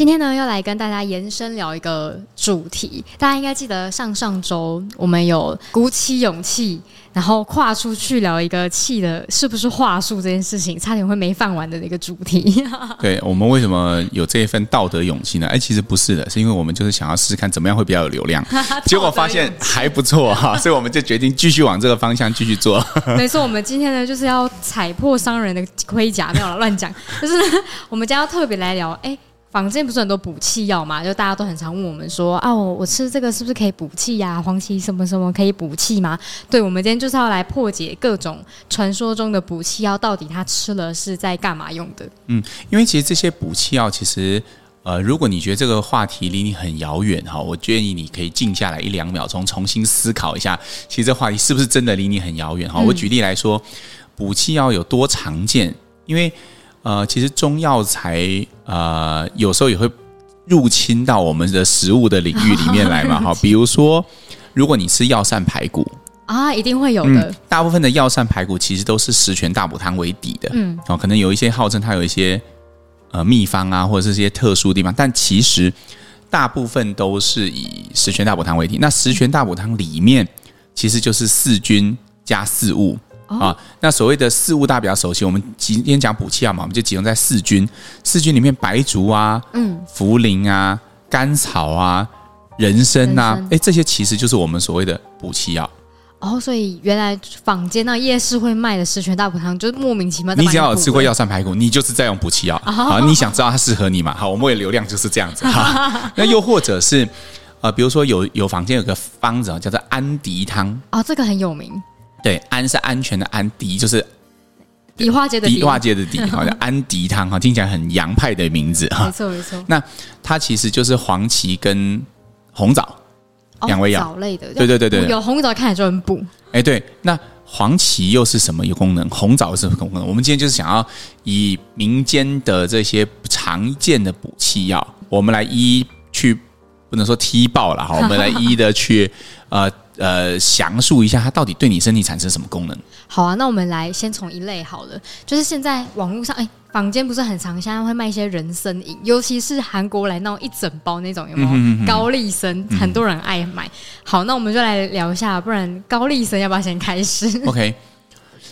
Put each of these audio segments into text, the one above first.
今天呢，要来跟大家延伸聊一个主题。大家应该记得上上周我们有鼓起勇气，然后跨出去聊一个气的是不是话术这件事情，差点会没饭碗的那个主题。对，我们为什么有这一份道德勇气呢？哎，其实不是的，是因为我们就是想要试试看怎么样会比较有流量，结果发现还不错哈，所以我们就决定继续往这个方向继续做。没错，我们今天呢就是要踩破商人的盔甲，没有了乱讲，就是我们将要特别来聊哎。坊间不是很多补气药嘛？就大家都很常问我们说啊，我我吃这个是不是可以补气呀？黄芪什么什么可以补气吗？对，我们今天就是要来破解各种传说中的补气药，到底它吃了是在干嘛用的？嗯，因为其实这些补气药，其实呃，如果你觉得这个话题离你很遥远哈，我建议你可以静下来一两秒钟，重新思考一下，其实这话题是不是真的离你很遥远哈？我举例来说，补气药有多常见？因为呃，其实中药材呃，有时候也会入侵到我们的食物的领域里面来嘛，哈。比如说，如果你吃药膳排骨啊，一定会有的。嗯，大部分的药膳排骨其实都是十全大补汤为底的，嗯，哦，可能有一些号称它有一些呃秘方啊，或者是一些特殊的地方，但其实大部分都是以十全大补汤为底。那十全大补汤里面其实就是四君加四物。啊，那所谓的四物大家比较熟悉，我们今天讲补气药嘛，我们就集中在四君。四君里面，白术啊，嗯，茯苓啊，甘草啊，人参啊，哎，这些其实就是我们所谓的补气药。哦，所以原来坊间那夜市会卖的十全大补汤，就是莫名其妙。你只要有吃过药膳排骨，你就是在用补气药。好，你想知道它适合你嘛？好，我们为了流量就是这样子。哈，那又或者是呃，比如说有有坊间有个方子叫做安迪汤。哦，这个很有名。对，安是安全的安，迪就是迪化街的迪化街的迪，好像安迪汤哈，听起来很洋派的名字哈。没错没错。那它其实就是黄芪跟红枣两味药，类的。对对对对，有红枣看起来就很补。哎，对，那黄芪又是什么有功能？红枣是什么功能？我们今天就是想要以民间的这些常见的补气药，我们来一一去，不能说踢爆了哈，我们来一一的去呃。呃，详述一下它到底对你身体产生什么功能？好啊，那我们来先从一类好了，就是现在网络上，哎，坊间不是很常，现在会卖一些人参饮，尤其是韩国来那种一整包那种，有没有？高丽参，嗯、很多人爱买。好，那我们就来聊一下，不然高丽参要不要先开始？OK，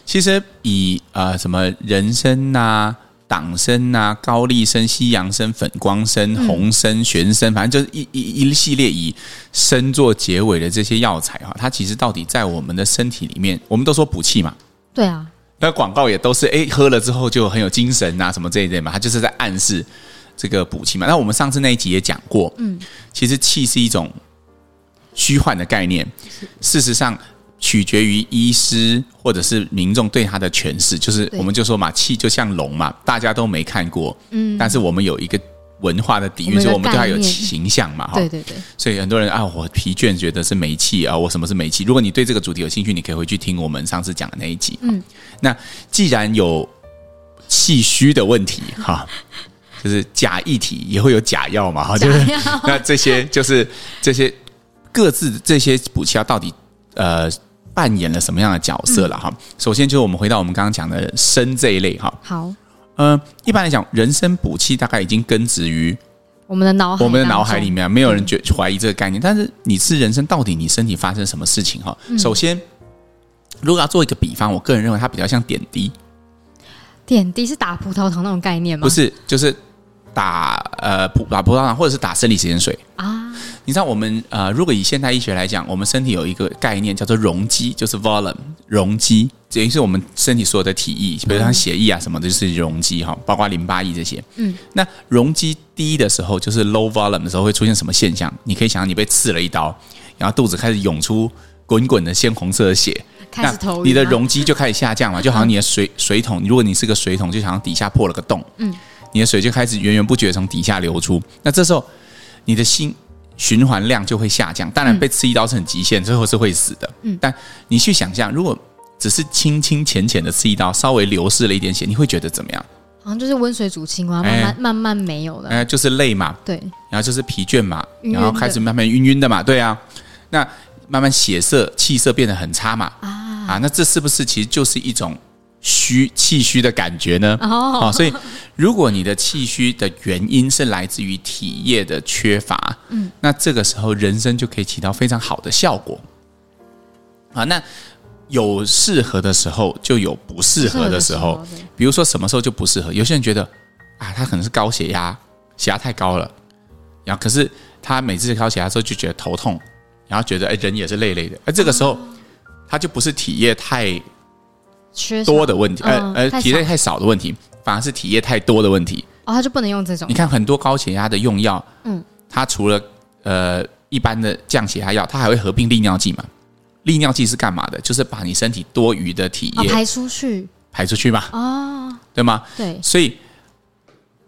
其实以呃什么人参呐、啊。党参啊，高丽参、西洋参、粉光参、红参、玄参，反正就是一一一系列以参做结尾的这些药材哈，它其实到底在我们的身体里面，我们都说补气嘛，对啊，那广告也都是哎喝了之后就很有精神啊，什么这一类嘛，它就是在暗示这个补气嘛。那我们上次那一集也讲过，嗯，其实气是一种虚幻的概念，事实上。取决于医师或者是民众对他的诠释，就是我们就说嘛，气就像龙嘛，大家都没看过，嗯，但是我们有一个文化的底蕴，所以我们对它有形象嘛，哈，对对对，所以很多人啊，我疲倦觉得是没气啊，我什么是没气？如果你对这个主题有兴趣，你可以回去听我们上次讲的那一集，嗯，那既然有气虚的问题，哈，就是假液体也会有假药嘛，哈，就是那这些就是这些各自这些补气药到底呃。扮演了什么样的角色了哈？嗯、首先就是我们回到我们刚刚讲的生这一类哈。好，呃，一般来讲，人参补气大概已经根植于我们的脑海，我们的脑海里面，没有人觉怀疑这个概念。嗯、但是你吃人参，到底你身体发生什么事情哈？嗯、首先，如果要做一个比方，我个人认为它比较像点滴。点滴是打葡萄糖那种概念吗？不是，就是打呃葡打葡萄糖，或者是打生理食盐水啊。你知道我们呃，如果以现代医学来讲，我们身体有一个概念叫做容积，就是 volume 容积，等于是我们身体所有的体液，比如像血液啊什么的，就是容积哈，包括淋巴液这些。嗯，那容积低的时候，就是 low volume 的时候，会出现什么现象？你可以想象你被刺了一刀，然后肚子开始涌出滚滚的鲜红色的血，开始头，你的容积就开始下降嘛，就好像你的水水桶，如果你是个水桶，就好像底下破了个洞，嗯，你的水就开始源源不绝从底下流出。那这时候你的心。循环量就会下降，当然被刺一刀是很极限，最后是会死的。嗯，但你去想象，如果只是轻轻浅浅的刺一刀，稍微流失了一点血，你会觉得怎么样？好像就是温水煮青蛙，慢慢、欸、慢慢没有了。哎、欸，就是累嘛，对，然后就是疲倦嘛，晕晕然后开始慢慢晕晕的嘛，对啊，那慢慢血色气色变得很差嘛，啊。啊，那这是不是其实就是一种虚气虚的感觉呢？哦，哦，所以如果你的气虚的原因是来自于体液的缺乏，嗯，那这个时候人参就可以起到非常好的效果。啊，那。有适合的时候，就有不适合的时候。比如说，什么时候就不适合？有些人觉得啊，他可能是高血压，血压太高了。然后，可是他每次高血压之后就觉得头痛，然后觉得哎，人也是累累的。而这个时候，他就不是体液太多的问题，呃呃，体液太少的问题，反而是体液太多的问题。哦，他就不能用这种。你看很多高血压的用药，嗯，它除了呃一般的降血压药，它还会合并利尿剂嘛。利尿剂是干嘛的？就是把你身体多余的体液、哦、排出去，排出去嘛？哦，对吗？对。所以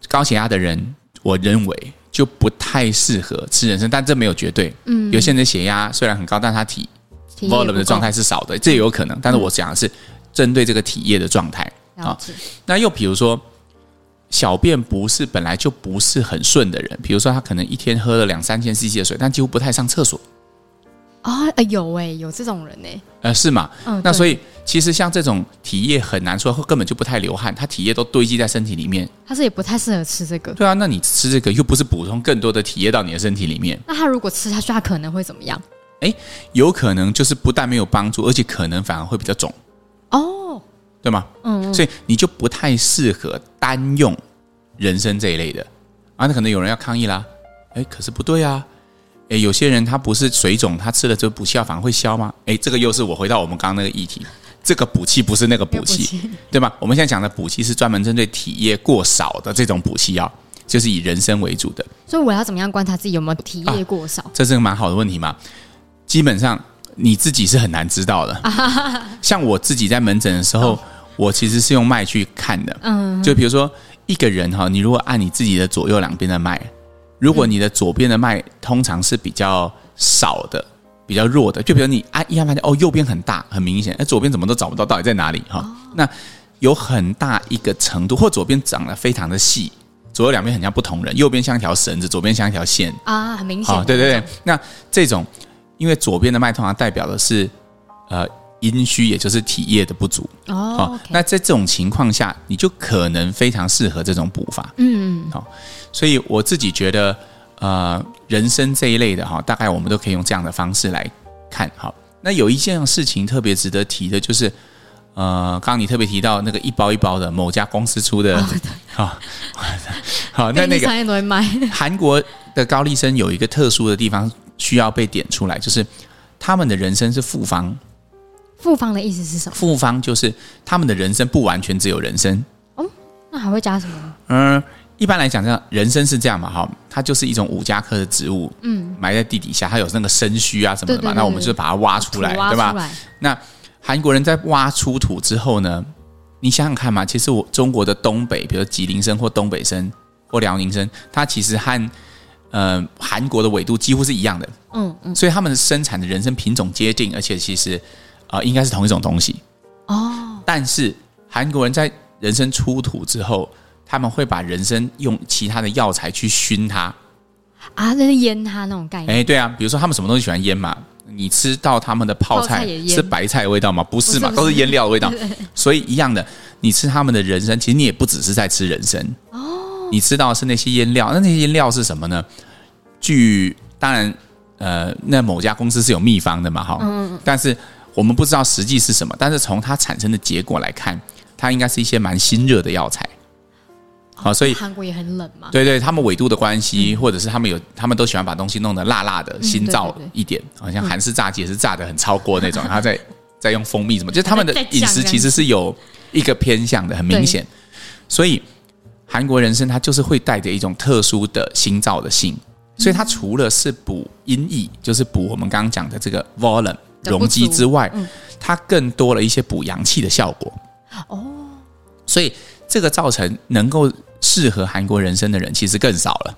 高血压的人，我认为就不太适合吃人参，但这没有绝对。嗯，有些人的血压虽然很高，但他体 volume 的状态是少的，这也有可能。但是我讲的是针对这个体液的状态啊。那又比如说，小便不是本来就不是很顺的人，比如说他可能一天喝了两三千 CC 的水，但几乎不太上厕所。啊、哦，有哎，有这种人呢。呃，是嘛？嗯，那所以其实像这种体液很难说，根本就不太流汗，它体液都堆积在身体里面，他是也不太适合吃这个。对啊，那你吃这个又不是补充更多的体液到你的身体里面，那他如果吃下去，他可能会怎么样？哎，有可能就是不但没有帮助，而且可能反而会比较肿。哦，对吗？嗯，嗯，所以你就不太适合单用人参这一类的啊。那可能有人要抗议啦，哎，可是不对啊。诶，有些人他不是水肿，他吃了这个补气药反而会消吗？诶，这个又是我回到我们刚刚那个议题，这个补气不是那个补气，对吗？我们现在讲的补气是专门针对体液过少的这种补气药，就是以人参为主的。所以我要怎么样观察自己有没有体液过少？啊，这是个蛮好的问题嘛。基本上你自己是很难知道的。像我自己在门诊的时候，我其实是用脉去看的。嗯，就比如说一个人哈，你如果按你自己的左右两边的脉。如果你的左边的脉通常是比较少的、比较弱的，就比如你按一按发现哦，右边很大很明显，哎，左边怎么都找不到到底在哪里哈？哦、那有很大一个程度，或左边长得非常的细，左右两边很像不同人，右边像一条绳子，左边像一条线啊，很明显。哦，对对对，那这种因为左边的脉通常代表的是呃阴虚，也就是体液的不足哦。哦 okay、那在这种情况下，你就可能非常适合这种补法。嗯，好。所以我自己觉得，呃，人参这一类的哈，大概我们都可以用这样的方式来看。好，那有一件事情特别值得提的，就是，呃，刚刚你特别提到那个一包一包的某家公司出的，好，好，那那个韩国的高丽参有一个特殊的地方需要被点出来，就是他们的人生是复方。复方的意思是什么？复方就是他们的人生不完全只有人参。哦，那还会加什么？嗯。一般来讲，这样人参是这样嘛，哈，它就是一种五加科的植物，嗯，埋在地底下，它有那个参须啊什么的嘛，那我们就把它挖出来，出来对吧？那韩国人在挖出土之后呢，你想想看嘛，其实我中国的东北，比如吉林参或东北参或辽宁参，它其实和呃韩国的纬度几乎是一样的，嗯嗯，所以他们生产的人参品种接近，而且其实啊、呃、应该是同一种东西哦。但是韩国人在人参出土之后。他们会把人参用其他的药材去熏它啊，那是腌它那种概念。哎，对啊，比如说他们什么东西喜欢腌嘛？你吃到他们的泡菜是白菜的味道吗？不是嘛，是都是腌料的味道。所以一样的，你吃他们的人参，其实你也不只是在吃人参哦。你吃到的是那些腌料，那那些腌料是什么呢？据当然，呃，那某家公司是有秘方的嘛，哈。嗯。但是我们不知道实际是什么。但是从它产生的结果来看，它应该是一些蛮辛热的药材。好，所以韩国也很冷嘛。对对，他们纬度的关系，或者是他们有，他们都喜欢把东西弄得辣辣的、辛燥一点。好像韩式炸鸡也是炸的很超过那种，然后再再用蜂蜜什么，就是他们的饮食其实是有一个偏向的，很明显。所以韩国人参它就是会带着一种特殊的心燥的性，所以它除了是补阴液，就是补我们刚刚讲的这个 volume 容积之外，它更多了一些补阳气的效果。哦，所以这个造成能够。适合韩国人参的人其实更少了，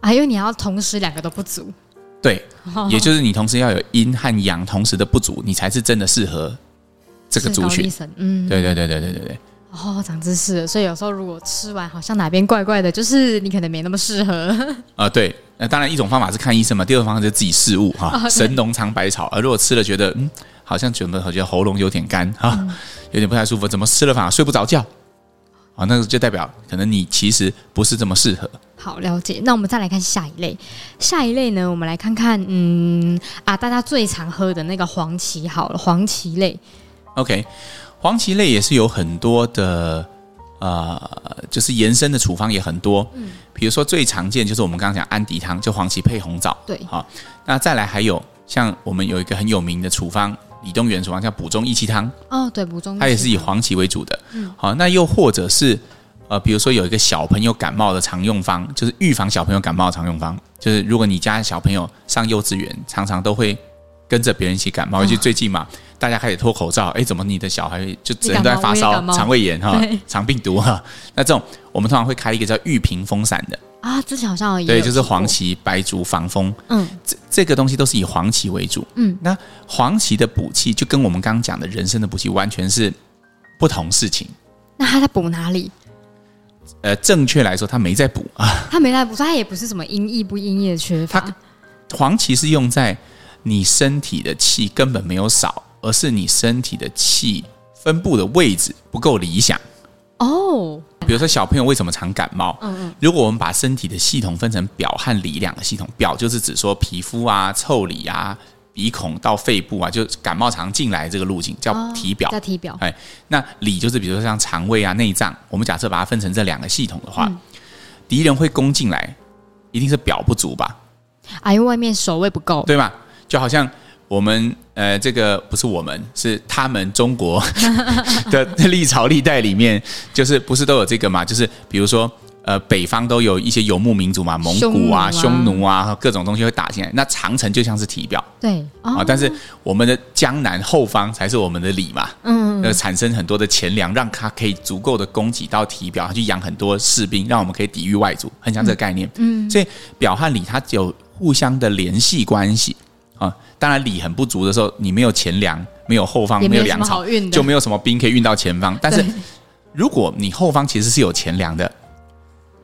啊，因为你要同时两个都不足，对，也就是你同时要有阴和阳同时的不足，你才是真的适合这个族群。嗯，对对对对对对对。哦，长知识了。所以有时候如果吃完好像哪边怪怪的，就是你可能没那么适合。啊、呃，对。那当然一种方法是看医生嘛，第二种方法就是自己试物哈。哦、神农尝百草，而如果吃了觉得嗯，好像觉得好像喉咙有点干哈，嗯、有点不太舒服，怎么吃了反而睡不着觉？啊，那个就代表可能你其实不是这么适合。好，了解。那我们再来看下一类，下一类呢，我们来看看，嗯啊，大家最常喝的那个黄芪，好了，黄芪类。OK，黄芪类也是有很多的，呃，就是延伸的处方也很多。嗯，比如说最常见就是我们刚刚讲安迪汤，就黄芪配红枣。对，好，那再来还有像我们有一个很有名的处方。李东元处方叫补中益气汤哦，对，补中益它也是以黄芪为主的。嗯，好，那又或者是呃，比如说有一个小朋友感冒的常用方，就是预防小朋友感冒的常用方，就是如果你家小朋友上幼稚园，常常都会跟着别人一起感冒，尤其最近嘛，大家开始脱口罩，哎，怎么你的小孩就整天都在发烧、肠胃炎哈、肠病毒哈？那这种我们通常会开一个叫玉屏风散的。啊，之前好像有对，就是黄芪、白术、防风，嗯，这这个东西都是以黄芪为主，嗯，那黄芪的补气就跟我们刚刚讲的人参的补气完全是不同事情。那它在补哪里？呃，正确来说，它没在补啊，它没在补，它也不是什么阴液不阴液的缺乏。它黄芪是用在你身体的气根本没有少，而是你身体的气分布的位置不够理想。哦。比如说小朋友为什么常感冒？嗯嗯，如果我们把身体的系统分成表和里两个系统，表就是指说皮肤啊、腠理啊、鼻孔到肺部啊，就感冒常进来这个路径叫体表。叫体表。哎，那里就是比如说像肠胃啊、内脏，我们假设把它分成这两个系统的话，嗯、敌人会攻进来，一定是表不足吧？啊，因为外面守卫不够，对吧？就好像。我们呃，这个不是我们，是他们中国 的历朝历代里面，就是不是都有这个嘛？就是比如说，呃，北方都有一些游牧民族嘛，蒙古啊、匈奴啊，啊各种东西会打进来。那长城就像是体表，对啊、哦，但是我们的江南后方才是我们的里嘛，嗯，呃，产生很多的钱粮，让它可以足够的供给到体表，去养很多士兵，让我们可以抵御外族，很像这个概念。嗯，所以表和里它有互相的联系关系。啊，当然里很不足的时候，你没有钱粮，没有后方，没有粮草，就没有什么兵可以运到前方。但是，如果你后方其实是有钱粮的，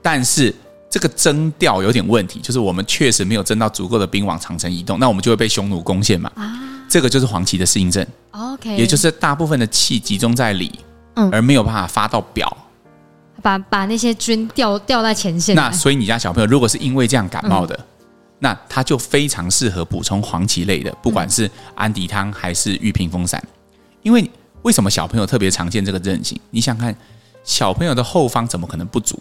但是这个征调有点问题，就是我们确实没有征到足够的兵往长城移动，那我们就会被匈奴攻陷嘛。啊，这个就是黄芪的适应症。OK，也就是大部分的气集中在里，嗯，而没有办法发到表，把把那些军调调在前线。那所以你家小朋友如果是因为这样感冒的。那它就非常适合补充黄芪类的，不管是安迪汤还是玉屏风散。因为为什么小朋友特别常见这个症型？你想看小朋友的后方怎么可能不足？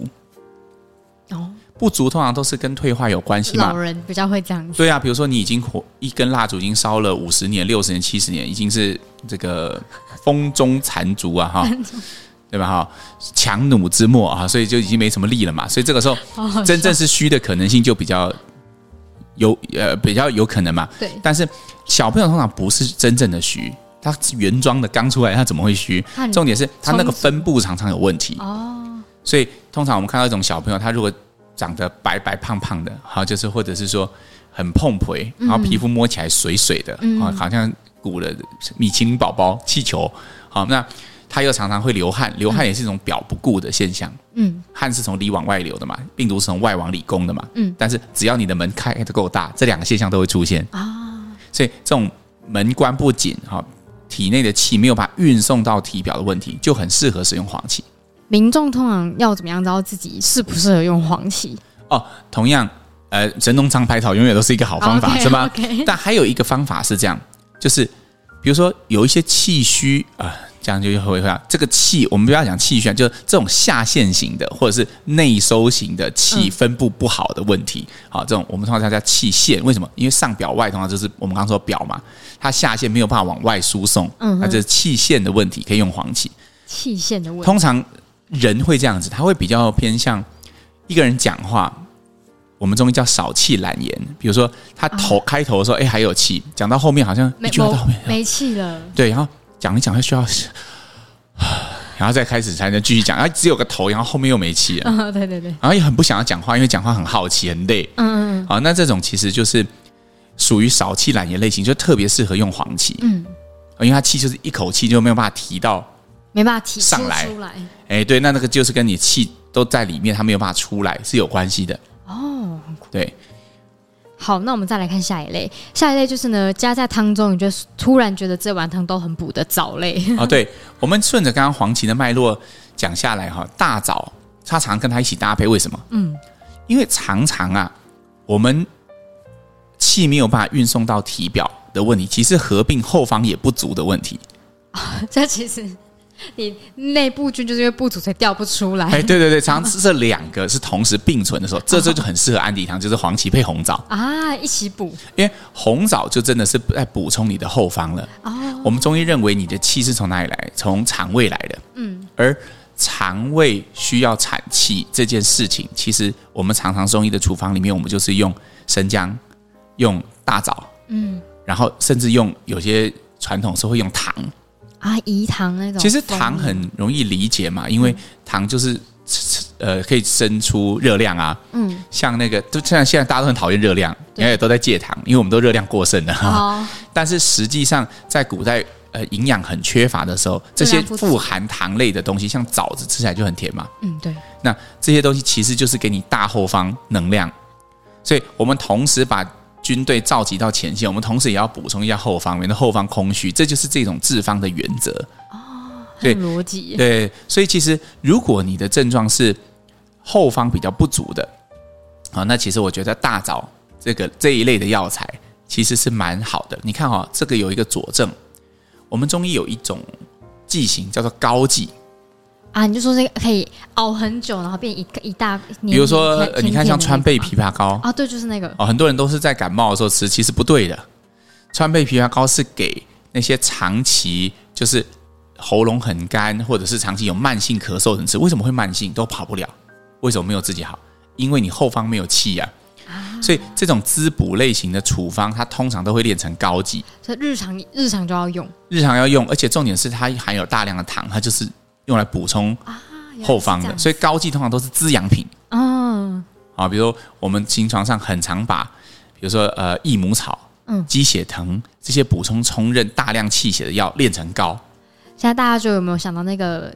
哦，不足通常都是跟退化有关系嘛。老人比较会这样子。对啊，比如说你已经火一根蜡烛已经烧了五十年、六十年、七十年，已经是这个风中残烛啊，哈，对吧？哈，强弩之末啊，所以就已经没什么力了嘛。所以这个时候 真正是虚的可能性就比较。有呃比较有可能嘛？对。但是小朋友通常不是真正的虚，他是原装的刚出来，他怎么会虚？重点是他那个分布常常有问题哦。所以通常我们看到一种小朋友，他如果长得白白胖胖的，好，就是或者是说很碰皮，然后皮肤摸起来水水的，啊、嗯，好像鼓了米其林宝宝气球，好那。他又常常会流汗，流汗也是一种表不顾的现象。嗯，汗是从里往外流的嘛，病毒是从外往里攻的嘛。嗯，但是只要你的门开得够大，这两个现象都会出现啊。所以这种门关不紧，哈，体内的气没有办法运送到体表的问题，就很适合使用黄芪。民众通常要怎么样知道自己适不适合用黄芪？哦，同样，呃，神农尝百草永远都是一个好方法，okay, 是吗.但还有一个方法是这样，就是比如说有一些气虚啊。呃这样就会会啊，这个气我们不要讲气虚，就是这种下陷型的或者是内收型的气分布不好的问题，好，这种我们通常叫叫气陷。为什么？因为上表外通常就是我们刚刚说表嘛，它下陷没有办法往外输送，嗯，那这是气陷的问题，可以用黄芪。气陷的问题，通常人会这样子，他会比较偏向一个人讲话，我们中医叫少气懒言。比如说他头开头说，哎，还有气，讲到后面好像一句话都没没气了，对，然后。讲一讲就需要，然后再开始才能继续讲。然后只有个头，然后后面又没气了。啊，对对对。然后也很不想要讲话，因为讲话很好奇、很累。嗯。好，那这种其实就是属于少气懒言类型，就特别适合用黄芪。嗯。因为它气就是一口气就没有办法提到没办法提上来。哎，对，那那个就是跟你气都在里面，它没有办法出来是有关系的。哦，对。好，那我们再来看下一类。下一类就是呢，加在汤中，你就突然觉得这碗汤都很补的藻类。哦，对，我们顺着刚刚黄芪的脉络讲下来哈，大枣它常跟它一起搭配，为什么？嗯，因为常常啊，我们气没有办法运送到体表的问题，其实合并后方也不足的问题。哦，这其实。你内部菌就是因为不足才掉不出来。哎，对对对，常常这两个是同时并存的时候，这这就很适合安迪汤，就是黄芪配红枣啊，一起补。因为红枣就真的是在补充你的后方了。哦，我们中医认为你的气是从哪里来？从肠胃来的。嗯，而肠胃需要产气这件事情，其实我们常常中医的处方里面，我们就是用生姜、用大枣，嗯，然后甚至用有些传统是会用糖。啊，饴糖那种。其实糖很容易理解嘛，因为糖就是呃可以生出热量啊。嗯，像那个，就像现在大家都很讨厌热量，因为都在戒糖，因为我们都热量过剩了。哦。但是实际上，在古代呃营养很缺乏的时候，这些富含糖类的东西，像枣子吃起来就很甜嘛。嗯，对。那这些东西其实就是给你大后方能量，所以我们同时把。军队召集到前线，我们同时也要补充一下后方，免得后方空虚，这就是这种治方的原则哦。对，逻辑对，所以其实如果你的症状是后方比较不足的，啊，那其实我觉得大枣这个这一类的药材其实是蛮好的。你看哈、哦，这个有一个佐证，我们中医有一种剂型叫做膏剂。啊，你就说这个可以熬很久，然后变一一大。比如说，你看像川贝枇杷膏啊，对，就是那个。哦，很多人都是在感冒的时候吃，其实不对的。川贝枇杷膏是给那些长期就是喉咙很干，或者是长期有慢性咳嗽的人吃。为什么会慢性？都跑不了。为什么没有自己好？因为你后方没有气呀。啊。所以这种滋补类型的处方，它通常都会练成膏剂。所以日常日常就要用。日常要用，而且重点是它含有大量的糖，它就是。用来补充后方的，所以膏剂通常都是滋养品。嗯，啊，比如说我们临床上很常把，比如说呃益母草、嗯鸡血藤这些补充充任大量气血的药炼成膏。现在大家就有没有想到那个？《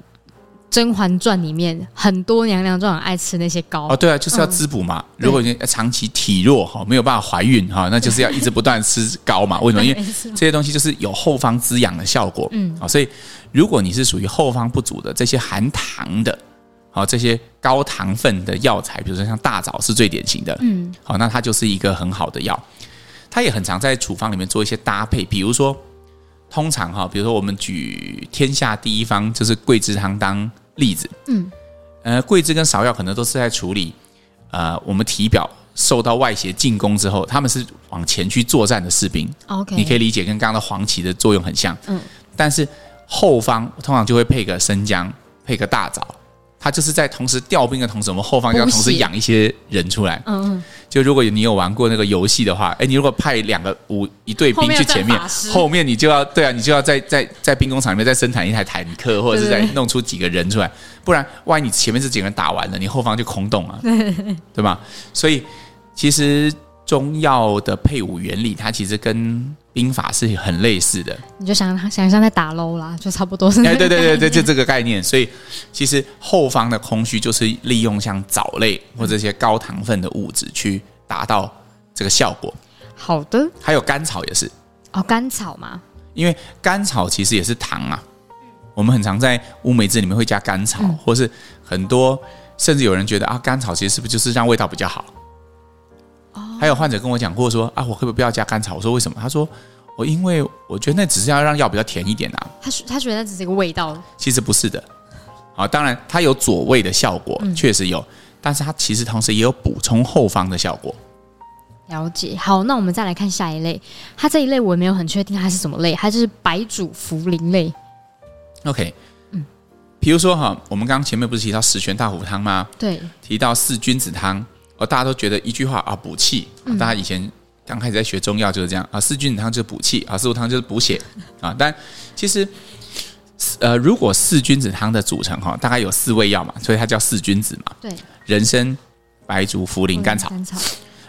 甄嬛传》里面很多娘娘都很爱吃那些膏哦，对啊，就是要滋补嘛。嗯、如果你长期体弱哈，没有办法怀孕哈，那就是要一直不断吃膏嘛。为什么？因为这些东西就是有后方滋养的效果。嗯，啊，所以如果你是属于后方不足的这些含糖的，好这些高糖分的药材，比如说像大枣是最典型的。嗯，好，那它就是一个很好的药，它也很常在处方里面做一些搭配，比如说通常哈，比如说我们举天下第一方就是桂枝汤当。例子，嗯，呃，桂枝跟芍药可能都是在处理，呃，我们体表受到外邪进攻之后，他们是往前去作战的士兵。OK，你可以理解跟刚刚的黄芪的作用很像，嗯，但是后方通常就会配个生姜，配个大枣。他就是在同时调兵的同时，我们后方就要同时养一些人出来。嗯嗯。就如果你有玩过那个游戏的话，哎，你如果派两个五一队兵去前面，后面你就要对啊，你就要在在在兵工厂里面再生产一台坦克，或者是再弄出几个人出来，不然万一你前面这几个人打完了，你后方就空洞了，对吧？所以其实。中药的配伍原理，它其实跟兵法是很类似的。你就想想象在打喽啦，就差不多是。哎，对对对对，就这个概念。所以其实后方的空虚，就是利用像藻类或者这些高糖分的物质去达到这个效果。好的。还有甘草也是。哦，甘草嘛？因为甘草其实也是糖啊。我们很常在乌梅汁里面会加甘草，嗯、或是很多甚至有人觉得啊，甘草其实是不是就是让味道比较好？还有患者跟我讲过说啊，我可不可以不要加甘草？我说为什么？他说我因为我觉得那只是要让药比较甜一点啊。他他觉得那只是一个味道，其实不是的。啊，当然它有佐味的效果，确实有，但是它其实同时也有补充后方的效果。了解。好，那我们再来看下一类，它这一类我也没有很确定它是什么类，它就是白术茯苓类。OK，嗯，比如说哈，我们刚刚前面不是提到十全大补汤吗？对，提到四君子汤。大家都觉得一句话啊，补气。大家以前刚开始在学中药就是这样啊，四君子汤就是补气啊，四物汤就是补血啊。但其实，呃，如果四君子汤的组成哈，大概有四味药嘛，所以它叫四君子嘛。对，人参、白术、茯苓、甘草。甘草。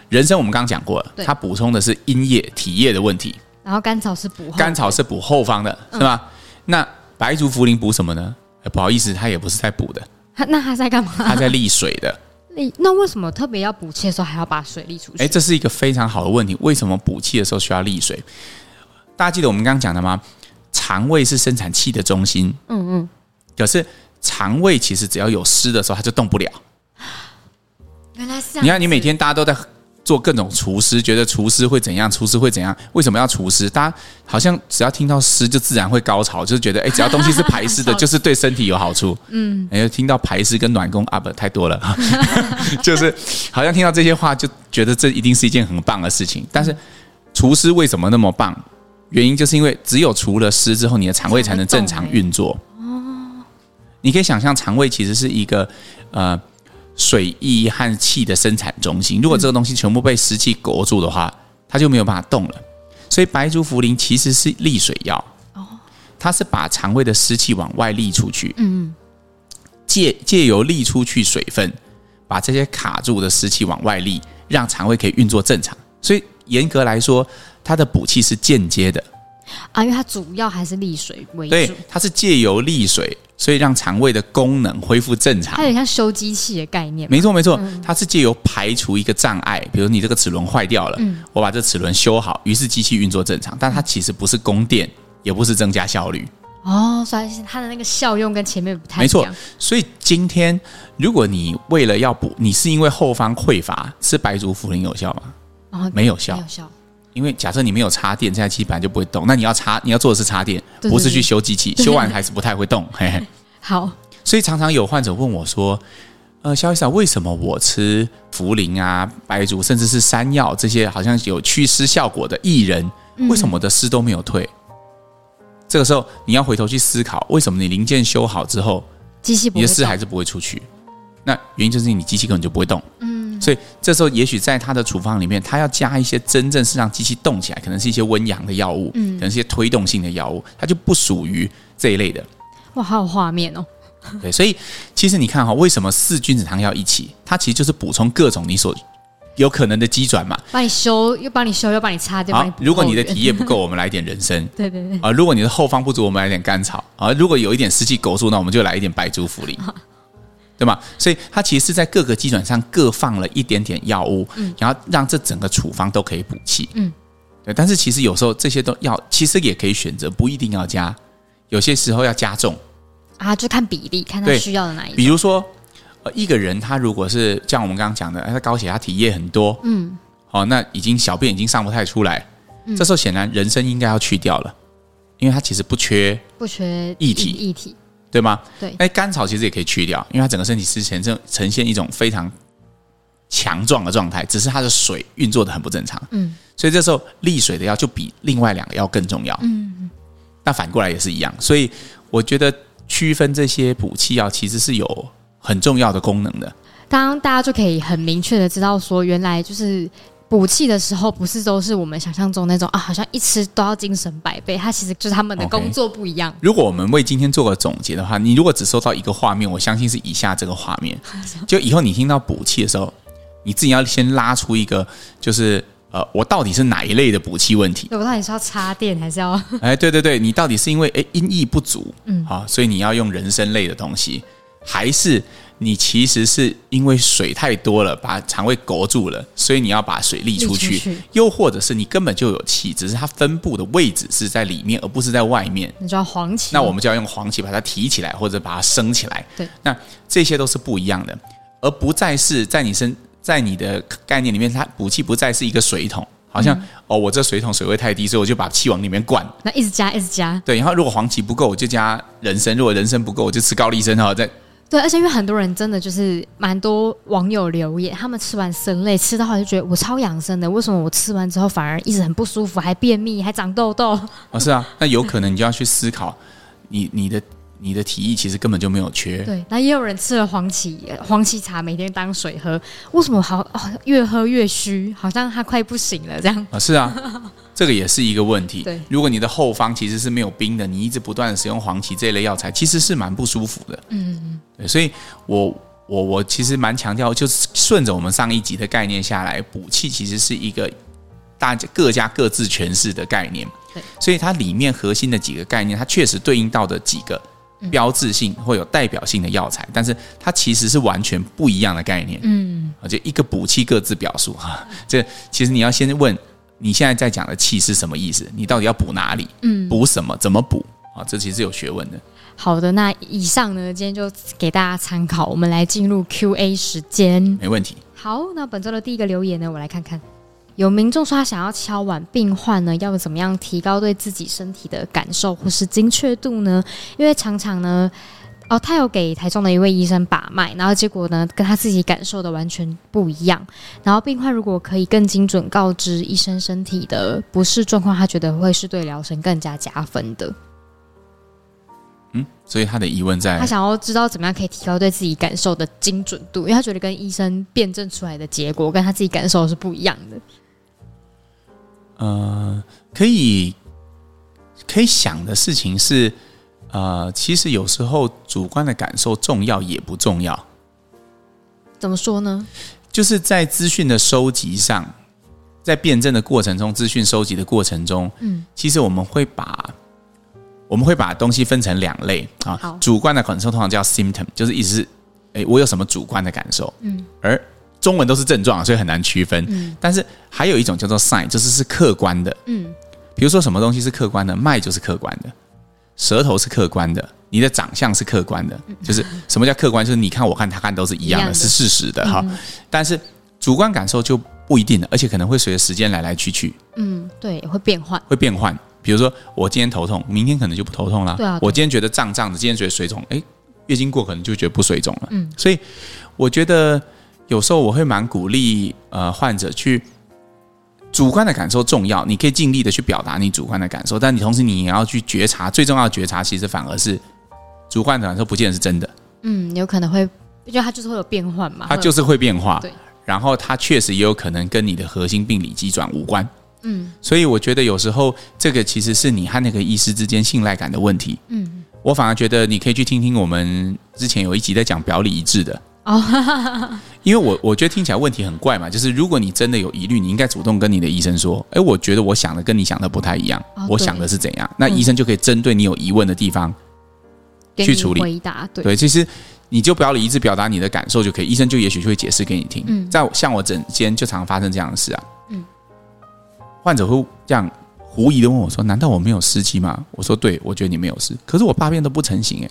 人参我们刚刚讲过了，它补充的是阴液、体液的问题。然后甘草是补，甘草是补后方的，是吧？那白术、茯苓补什么呢？欸，不好意思，它也不是在补的。它 那它在干嘛？它在利水的。利那为什么特别要补气的时候还要把水沥出去？哎、欸，这是一个非常好的问题。为什么补气的时候需要沥水？大家记得我们刚刚讲的吗？肠胃是生产气的中心。嗯嗯。可是肠胃其实只要有湿的时候，它就动不了。原来是这样。你看，你每天大家都在做各种厨师，觉得厨师会怎样？厨师会怎样？为什么要厨师？大家好像只要听到湿就自然会高潮，就是觉得哎、欸，只要东西是排湿的，就是对身体有好处。嗯，哎，听到排湿跟暖宫啊，不太多了，就是好像听到这些话就觉得这一定是一件很棒的事情。但是厨师为什么那么棒？原因就是因为只有除了湿之后，你的肠胃才能正常运作。哦，你可以想象，肠胃其实是一个呃。水液和气的生产中心，如果这个东西全部被湿气裹住的话，它就没有办法动了。所以白术茯苓其实是利水药，它是把肠胃的湿气往外利出去，嗯，借借由利出去水分，把这些卡住的湿气往外利，让肠胃可以运作正常。所以严格来说，它的补气是间接的啊，因为它主要还是利水为主，对，它是借由利水。所以让肠胃的功能恢复正常，它有点像修机器的概念。没错没错，它是借由排除一个障碍，比如你这个齿轮坏掉了，我把这齿轮修好，于是机器运作正常。但它其实不是供电，也不是增加效率。哦，所以它的那个效用跟前面不太一样。没错，所以今天如果你为了要补，你是因为后方匮乏，吃白术茯苓有效吗？哦，没有效，没有效。因为假设你没有插电，这台机本来就不会动。那你要插，你要做的是插电，不是去修机器。修完还是不太会动。嘿嘿。好，所以常常有患者问我说：“呃，萧医生，为什么我吃茯苓啊、白术，甚至是山药这些好像有祛湿效果的薏仁，为什么我的湿都没有退？”嗯、这个时候你要回头去思考，为什么你零件修好之后，机器你的湿还是不会出去？那原因就是你机器根本就不会动。嗯。所以这时候，也许在他的处方里面，他要加一些真正是让机器动起来，可能是一些温阳的药物，嗯，可能是一些推动性的药物，它就不属于这一类的。哇，好有画面哦！对，所以其实你看哈，为什么四君子汤要一起？它其实就是补充各种你所有可能的机转嘛，帮你修，又帮你修，又帮你擦对吧，如果你的体液不够，我们来一点 人参。对对对。啊，如果你的后方不足，我们来点甘草。啊，如果有一点湿气狗住，那我们就来一点白术茯苓。对吗？所以它其实是在各个基准上各放了一点点药物，嗯，然后让这整个处方都可以补气，嗯，对。但是其实有时候这些都要，其实也可以选择不一定要加，有些时候要加重啊，就看比例，看他需要的哪一种。比如说，呃，一个人他如果是像我们刚刚讲的，他高血压、体液很多，嗯，好，那已经小便已经上不太出来，嗯，这时候显然人参应该要去掉了，因为它其实不缺不缺液体液体。对吗？对，哎，甘草其实也可以去掉，因为它整个身体之前呈呈现一种非常强壮的状态，只是它的水运作的很不正常。嗯，所以这时候利水的药就比另外两个药更重要。嗯，那反过来也是一样，所以我觉得区分这些补气药其实是有很重要的功能的。刚刚大家就可以很明确的知道说，原来就是。补气的时候，不是都是我们想象中那种啊，好像一吃都要精神百倍。它其实就是他们的工作不一样。Okay. 如果我们为今天做个总结的话，你如果只收到一个画面，我相信是以下这个画面。就以后你听到补气的时候，你自己要先拉出一个，就是呃，我到底是哪一类的补气问题？我到底是要插电还是要？哎，对对对，你到底是因为哎阴液不足，嗯，好，所以你要用人参类的东西，还是？你其实是因为水太多了，把肠胃勾住了，所以你要把水沥出去。出去又或者是你根本就有气，只是它分布的位置是在里面，而不是在外面。你知道黄芪，那我们就要用黄芪把它提起来，或者把它升起来。对，那这些都是不一样的，而不再是在你身，在你的概念里面，它补气不再是一个水桶，好像、嗯、哦，我这水桶水位太低，所以我就把气往里面灌。那一直加，一直加。对，然后如果黄芪不够，我就加人参；如果人参不够，我就吃高丽参哈，再。对，而且因为很多人真的就是蛮多网友留言，他们吃完生类吃到后就觉得我超养生的，为什么我吃完之后反而一直很不舒服，还便秘，还长痘痘？哦，是啊，那有可能你就要去思考，你你的。你的体液其实根本就没有缺。对，那也有人吃了黄芪黄芪茶，每天当水喝，为什么好、哦、越喝越虚，好像他快不行了这样？啊，是啊，这个也是一个问题。对，如果你的后方其实是没有冰的，你一直不断的使用黄芪这一类药材，其实是蛮不舒服的。嗯嗯。对，所以我我我其实蛮强调，就是顺着我们上一集的概念下来，补气其实是一个大家各家各自诠释的概念。对，所以它里面核心的几个概念，它确实对应到的几个。标志性或有代表性的药材，但是它其实是完全不一样的概念。嗯，而且一个补气各自表述哈，这其实你要先问你现在在讲的气是什么意思？你到底要补哪里？嗯，补什么？怎么补？啊，这其实是有学问的。好的，那以上呢，今天就给大家参考。我们来进入 Q&A 时间，没问题。好，那本周的第一个留言呢，我来看看。有民众说他想要敲碗，病患呢要怎么样提高对自己身体的感受或是精确度呢？因为常常呢，哦，他有给台中的一位医生把脉，然后结果呢跟他自己感受的完全不一样。然后病患如果可以更精准告知医生身体的不适状况，他觉得会是对疗程更加加分的。嗯，所以他的疑问在，他想要知道怎么样可以提高对自己感受的精准度，因为他觉得跟医生辩证出来的结果跟他自己感受是不一样的。呃，可以可以想的事情是，呃，其实有时候主观的感受重要也不重要。怎么说呢？就是在资讯的收集上，在辩证的过程中，资讯收集的过程中，嗯，其实我们会把我们会把东西分成两类啊。主观的感受通常叫 symptom，就是意思是，哎，我有什么主观的感受，嗯，而。中文都是症状，所以很难区分。嗯，但是还有一种叫做 sign，就是是客观的。嗯，比如说什么东西是客观的，脉就是客观的，舌头是客观的，你的长相是客观的。就是什么叫客观？就是你看我看他看都是一样的，样的是事实的哈。但是主观感受就不一定了，而且可能会随着时间来来去去。嗯，对，会变换，会变换。比如说我今天头痛，明天可能就不头痛了。对啊，我今天觉得胀胀的，今天觉得水肿，哎，月经过可能就觉得不水肿了。嗯，所以我觉得。有时候我会蛮鼓励呃患者去主观的感受重要，你可以尽力的去表达你主观的感受，但你同时你也要去觉察，最重要的觉察其实反而是主观的感受不见得是真的。嗯，有可能会，因为它就是会有变换嘛，它就是会变化。对，然后它确实也有可能跟你的核心病理机转无关。嗯，所以我觉得有时候这个其实是你和那个医师之间信赖感的问题。嗯，我反而觉得你可以去听听我们之前有一集在讲表里一致的。哦，因为我我觉得听起来问题很怪嘛，就是如果你真的有疑虑，你应该主动跟你的医生说，哎，我觉得我想的跟你想的不太一样，我想的是怎样，那医生就可以针对你有疑问的地方去处理回答。对，对，其实你就不要一致表达你的感受就可以，医生就也许就会解释给你听。嗯，在像我诊间就常常发生这样的事啊。嗯，患者会这样狐疑的问我说：“难道我没有湿气吗？”我说：“对，我觉得你没有湿，可是我大便都不成形。”哎。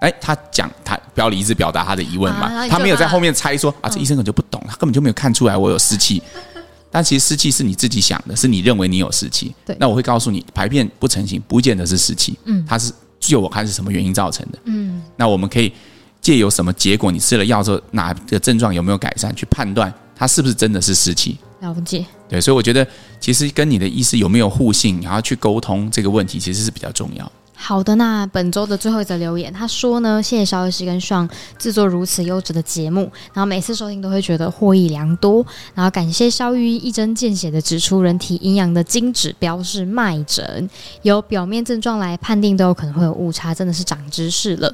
哎，他讲他表里一致表达他的疑问嘛，啊、他没有在后面猜说啊，这医生可能就不懂，他根本就没有看出来我有湿气。但其实湿气是你自己想的，是你认为你有湿气。对，那我会告诉你，排便不成型，不见得是湿气。嗯，它是就我看是什么原因造成的。嗯，那我们可以借由什么结果，你吃了药之后哪个症状有没有改善，去判断它是不是真的是湿气。了解。对，所以我觉得其实跟你的医师有没有互信，然后去沟通这个问题，其实是比较重要。好的，那本周的最后一则留言，他说呢，谢谢肖医师跟 Sean 制作如此优质的节目，然后每次收听都会觉得获益良多，然后感谢肖御医一针见血的指出人体营养的金指标是脉诊，由表面症状来判定都有可能会有误差，真的是长知识了。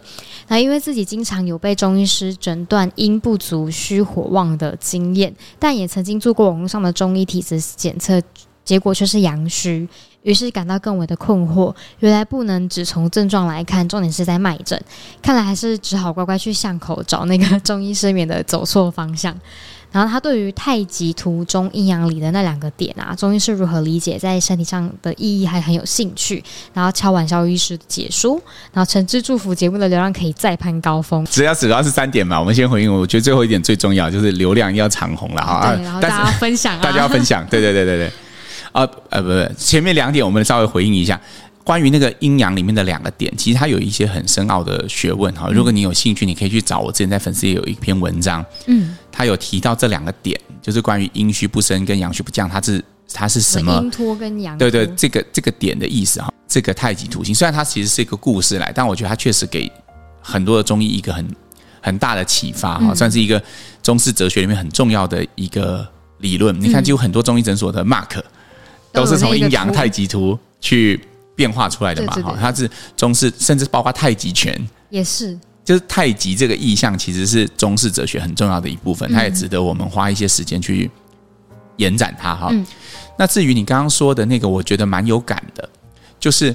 那因为自己经常有被中医师诊断阴不足虚火旺的经验，但也曾经做过网络上的中医体质检测，结果却是阳虚。于是感到更为的困惑，原来不能只从症状来看，重点是在脉诊。看来还是只好乖乖去巷口找那个中医师，免的走错方向。然后他对于太极图中阴阳里的那两个点啊，中医是如何理解在身体上的意义，还很有兴趣。然后敲完肖医师的解说，然后诚挚祝福节目的流量可以再攀高峰。只要主要是三点嘛，我们先回应。我觉得最后一点最重要，就是流量要长红了哈。然后大家分享，大家要分享，对对对对对。啊呃不不，前面两点我们稍微回应一下，关于那个阴阳里面的两个点，其实它有一些很深奥的学问哈。如果你有兴趣，你可以去找我之前在粉丝也有一篇文章，嗯，他有提到这两个点，就是关于阴虚不生跟阳虚不降，它是它是什么？阴托跟阳。对对，这个这个点的意思哈，这个太极图形，虽然它其实是一个故事来，但我觉得它确实给很多的中医一个很很大的启发哈，算是一个中式哲学里面很重要的一个理论。你看，就有很多中医诊所的 mark。都是从阴阳太极图去变化出来的嘛？哈，它是中式，甚至包括太极拳。也是，就是太极这个意象其实是中式哲学很重要的一部分，它也值得我们花一些时间去延展它哈。那至于你刚刚说的那个，我觉得蛮有感的，就是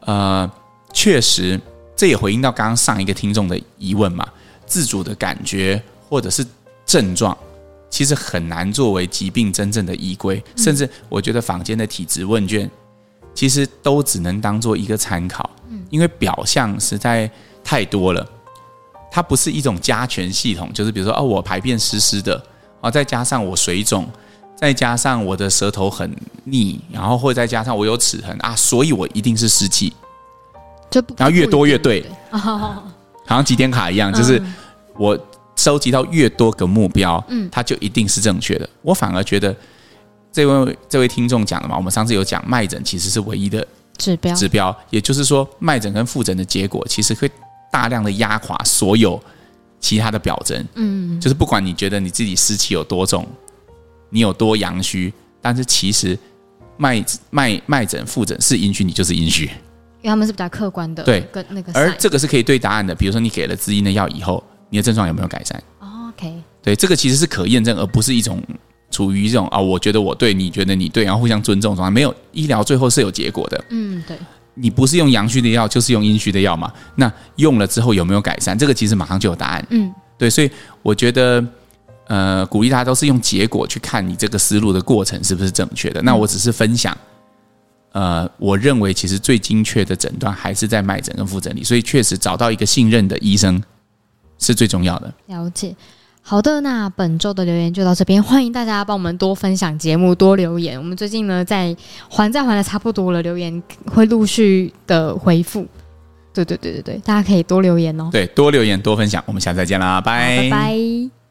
呃，确实这也回应到刚刚上一个听众的疑问嘛，自主的感觉或者是症状，其实很难作为疾病真正的依归，甚至我觉得坊间的体质问卷，其实都只能当做一个参考，因为表象实在太多了，它不是一种加权系统，就是比如说哦，我排便湿湿的，啊，再加上我水肿，再加上我的舌头很腻，然后或者再加上我有齿痕啊，所以我一定是湿气。然后越多越对，好像几点卡一样，就是我收集到越多个目标，嗯，它就一定是正确的。我反而觉得这位这位听众讲的嘛，我们上次有讲脉诊其实是唯一的指标，指标，也就是说脉诊跟复诊的结果其实会大量的压垮所有其他的表征，嗯，就是不管你觉得你自己湿气有多重，你有多阳虚，但是其实脉脉脉诊复诊是阴虚，你就是阴虚。因为他们是比较客观的，对，跟那个，而这个是可以对答案的。比如说，你给了滋阴的药以后，你的症状有没有改善？OK，对，这个其实是可验证，而不是一种处于一种啊，我觉得我对，你觉得你对，然后互相尊重状态。没有医疗最后是有结果的。嗯，对，你不是用阳虚的药，就是用阴虚的药嘛？那用了之后有没有改善？这个其实马上就有答案。嗯，对，所以我觉得，呃，鼓励大家都是用结果去看你这个思路的过程是不是正确的。那我只是分享。呃，我认为其实最精确的诊断还是在脉诊跟复诊里，所以确实找到一个信任的医生是最重要的。了解，好的，那本周的留言就到这边，欢迎大家帮我们多分享节目，多留言。我们最近呢，在还债还的差不多了，留言会陆续的回复。对对对对对，大家可以多留言哦。对，多留言多分享，我们下次再见啦，拜拜拜。